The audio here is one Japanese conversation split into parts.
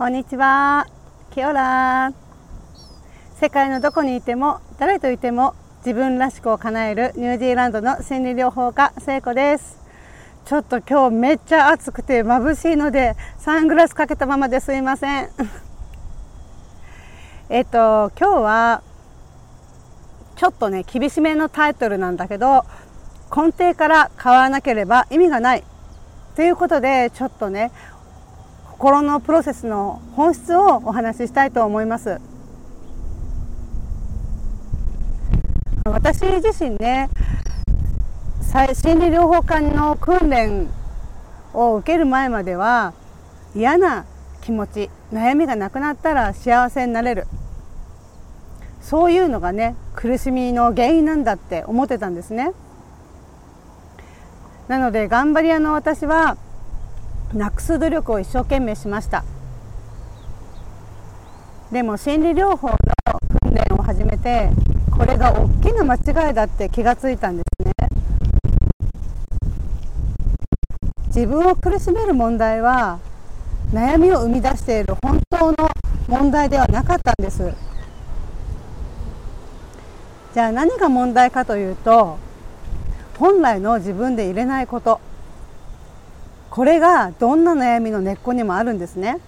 こんにちは。キオラ世界のどこにいても誰といても自分らしくを叶えるニュージーランドの心理療法家聖子です。ちょっと今日めっちゃ暑くて眩しいのでサングラスかけたままですいません。えっと今日はちょっとね厳しめのタイトルなんだけど根底から変わらなければ意味がないということでちょっとね心のプロセスの本質をお話ししたいと思います。私自身ね心理療法家の訓練を受ける前までは嫌な気持ち悩みがなくなったら幸せになれる。そういうのがね苦しみの原因なんだって思ってたんですね。なので頑張り屋の私はす努力を一生懸命しました。でも心理療法の訓練を始めてこれが大きな間違いだって気がついたんですね。自分を苦しめる問題は悩みを生み出している本当の問題ではなかったんです。じゃあ何が問題かというと本来の自分で入れないこと。これがどんな悩みの根っこにもあるんですね。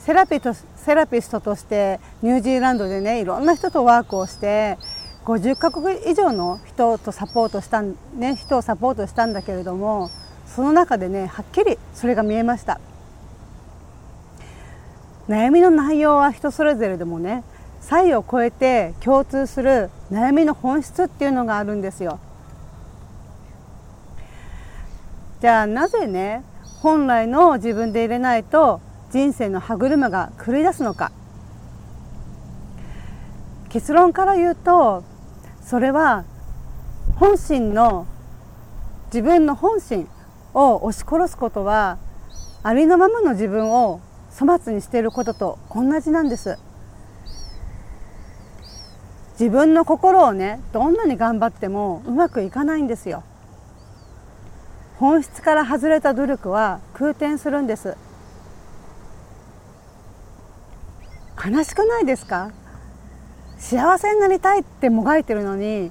セラピとセラピストとしてニュージーランドでねいろんな人とワークをして50カ国以上の人とサポートしたね人をサポートしたんだけれどもその中でねはっきりそれが見えました。悩みの内容は人それぞれでもね差を超えて共通する悩みの本質っていうのがあるんですよ。じゃあなぜね本来の自分で入れないと人生の歯車が狂い出すのか。結論から言うとそれは本心の自分の本心を押し殺すことはありのままの自分を粗末にしていることと同じなんです。自分の心をねどんなに頑張ってもうまくいかないんですよ。本質から外れた努力は空転するんです。悲しくないですか？幸せになりたいってもがいてるのに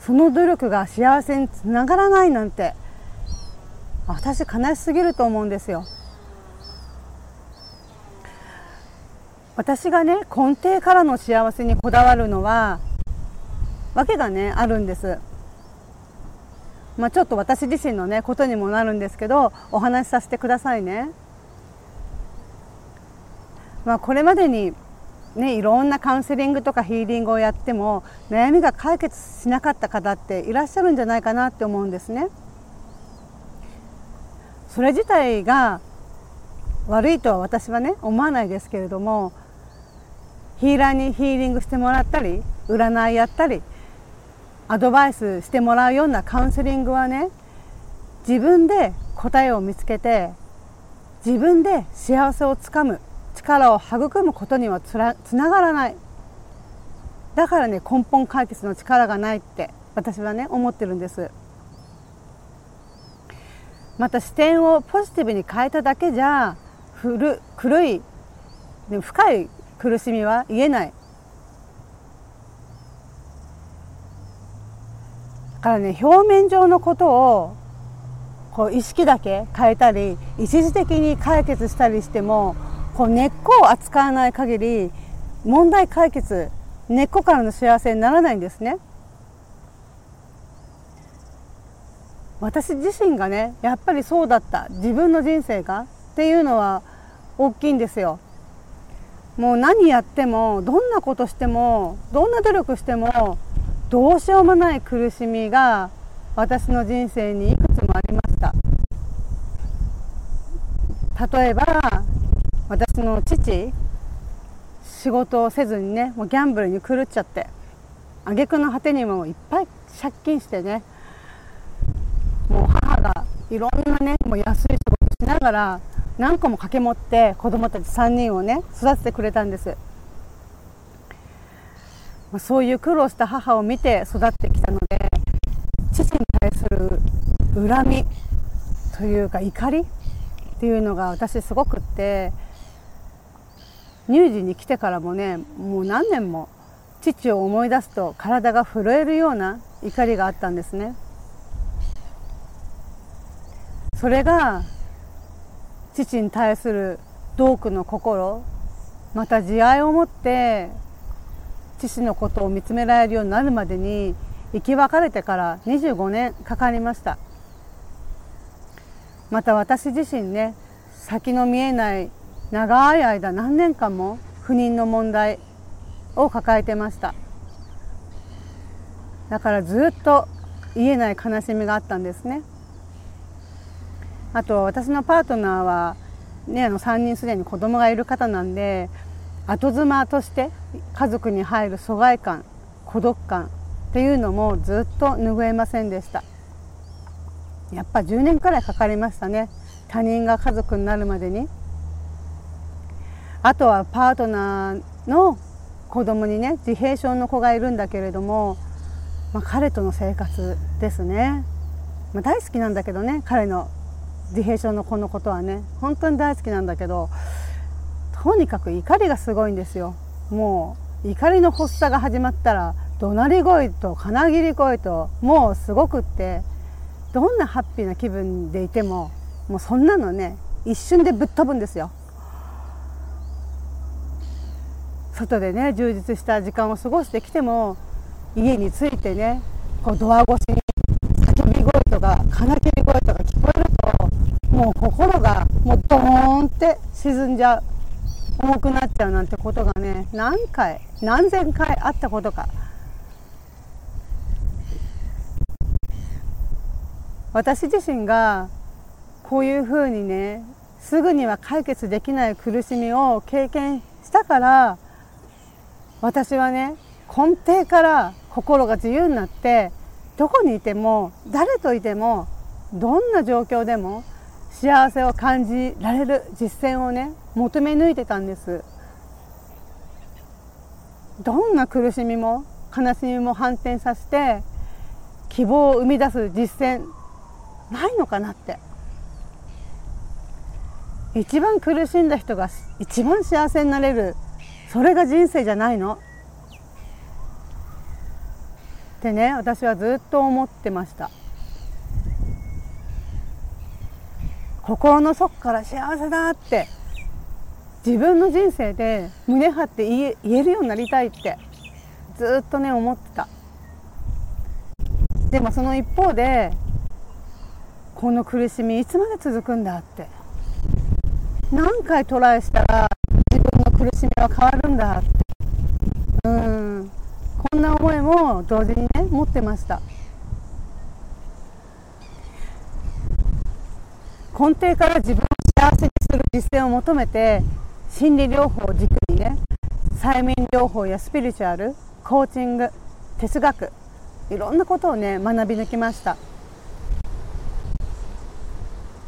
その努力が幸せにつながらないなんて。私悲しすぎると思うんですよ。私がね根底からの幸せにこだわるのは訳がねあるんです。まあ、ちょっと私自身のねことにもなるんですけどお話しさせてくださいね。まあ、これまでにね、いろんなカウンセリングとかヒーリングをやっても悩みが解決しなかった方っていらっしゃるんじゃないかなって思うんですね。それ自体が悪いとは私はね思わないですけれどもヒーラーにヒーリングしてもらったり占いやったりアドバイスしてもらうようなカウンセリングはね自分で答えを見つけて自分で幸せをつかむ力を育むことにはつらつながらない。だからね根本解決の力がないって私はね思ってるんです。また視点をポジティブに変えただけじゃ古古い深い苦しみは癒えない。からね表面上のことをこう意識だけ変えたり一時的に解決したりしてもこう根っこを扱わない限り問題解決根っこからの幸せにならないんですね。私自身がねやっぱりそうだった自分の人生がっていうのは大きいんですよ。もう何やってもどんなことしてもどんな努力してもどうしようもない苦しみが私の人生にいくつもありました。例えば私の父仕事をせずにねもうギャンブルに狂っちゃって挙句の果てにもいっぱい借金してねもう母がいろんなねもう安い仕事しながら何個も掛け持って子供たち3人をね育ててくれたんです。そういう苦労した母を見て育ってきたので父に対する恨みというか怒りっていうのが私すごくって乳児に来てからもねもう何年も父を思い出すと体が震えるような怒りがあったんですね。それが父に対する同苦の心また慈愛を持って父のことを見つめられるようになるまでに生き別れてから25年かかりました。また私自身ね先の見えない長い間何年間も不妊の問題を抱えてました。だからずっと言えない悲しみがあったんですね。あと私のパートナーは、ね、あの3人すでに子供がいる方なんで後妻として家族に入る疎外感孤独感っていうのもずっと拭えませんでした。やっぱ10年くらいかかりましたね。他人が家族になるまでに。あとはパートナーの子供にね自閉症の子がいるんだけれども、まあ、彼との生活ですね、まあ、大好きなんだけどね彼の自閉症の子のことはね。本当に大好きなんだけどとにかく怒りがすごいんですよ。もう怒りの発作が始まったら怒鳴り声と金切り声ともうすごくってどんなハッピーな気分でいてももうそんなのね一瞬でぶっ飛ぶんですよ。外でね充実した時間を過ごしてきても家に着いてねこうドア越しに叫び声とか金切り声とか聞こえるともう心がもうドーンって沈んじゃう。重くなっちゃうなんてことがね何回何千回あったことか。私自身がこういうふうにねすぐには解決できない苦しみを経験したから私はね根底から心が自由になってどこにいても誰といてもどんな状況でも幸せを感じられる実践をね求め抜いてたんです。どんな苦しみも悲しみも反転させて希望を生み出す実践ないのかなって。一番苦しんだ人が一番幸せになれるそれが人生じゃないの。ってね私はずっと思ってました。心の底から幸せだって自分の人生で胸張って言え言えるようになりたいってずっとね思ってた。でもその一方でこの苦しみいつまで続くんだって。何回トライしたら自分の苦しみは変わるんだって。うん。こんな思いも同時にね持ってました。根底から自分を幸せにする実践を求めて心理療法を軸にね催眠療法やスピリチュアルコーチング哲学いろんなことをね学び抜きました。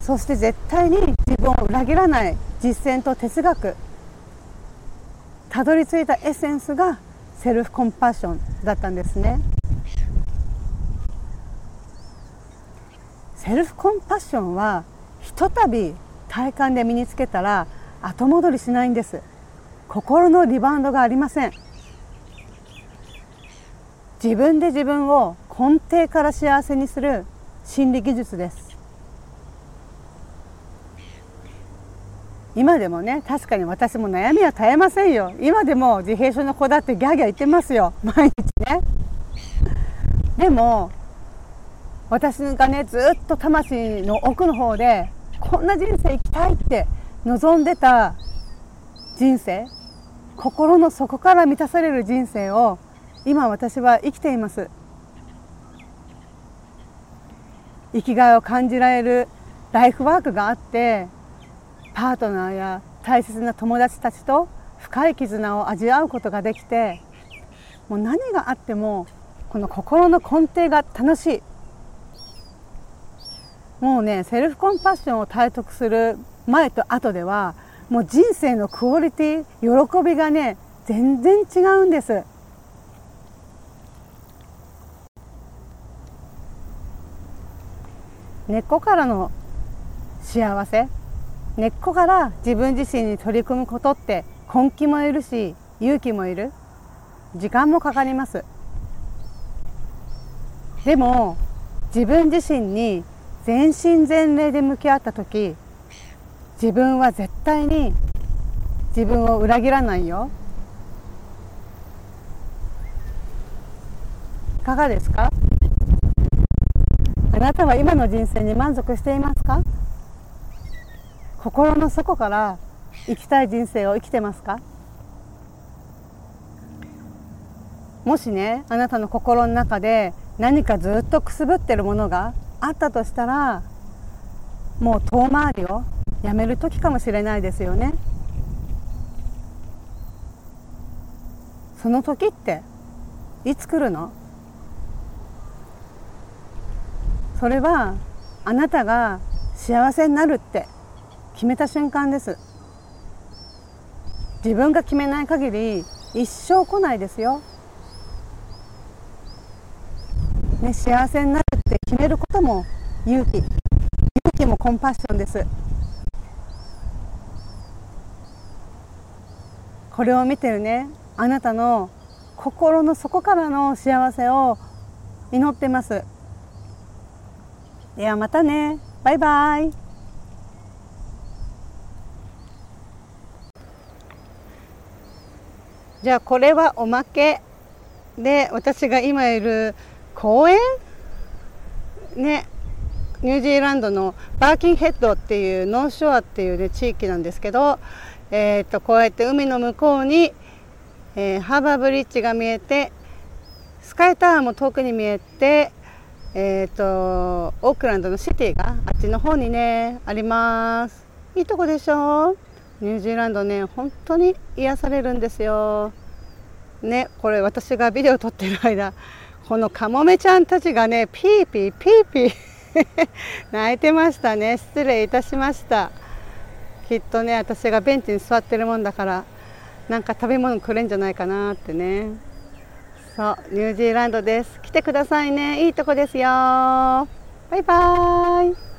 そして絶対に自分を裏切らない実践と哲学たどり着いたエッセンスがセルフコンパッションだったんですね。セルフコンパッションはひとたび体感で身につけたら後戻りしないんです。心のリバウンドがありません。自分で自分を根底から幸せにする心理技術です。今でもね確かに私も悩みは絶えませんよ。今でも自閉症の子だってギャーギャー言ってますよ。毎日ね。でも私がねずっと魂の奥の方でこんな人生生きたいって望んでた人生心の底から満たされる人生を今私は生きています。生きがいを感じられるライフワークがあってパートナーや大切な友達たちと深い絆を味わうことができてもう何があってもこの心の根底が楽しい。もうねセルフコンパッションを体得する前と後ではもう人生のクオリティ喜びがね全然違うんです。根っこからの幸せ根っこから自分自身に取り組むことって根気もいるし勇気もいる。時間もかかります。でも自分自身に全身全霊で向き合った時自分は絶対に自分を裏切らないよ。いかがですか？あなたは今の人生に満足していますか？心の底から生きたい人生を生きてますか？もしねあなたの心の中で何かずっとくすぶってるものがあったとしたらもう遠回りをやめる時かもしれないですよね。その時っていつ来るの？それはあなたが幸せになるって決めた瞬間です。自分が決めない限り一生来ないですよ、ね、幸せになるって決めることも勇気勇気もコンパッションです。これを見てるねあなたの心の底からの幸せを祈ってます。ではまたね。バイバイ。じゃあこれはおまけ。で私が今いる公園？ねニュージーランドのバーキンヘッドっていうノーショアっていう、ね、地域なんですけど、えー、とこうやって海の向こうに、えー、ハーバーブリッジが見えてスカイタワーも遠くに見えてえっ、ー、とオークランドのシティがあっちの方にねあります。いいとこでしょ？ニュージーランドね本当に癒されるんですよ。ねこれ私がビデオ撮ってる間このカモメちゃんたちがねピーピーピーピー。泣いてましたね。失礼いたしました。きっとね私がベンチに座ってるもんだからなんか食べ物くれんじゃないかなってね。そうニュージーランドです。来てくださいね。いいとこですよ。バイバーイ。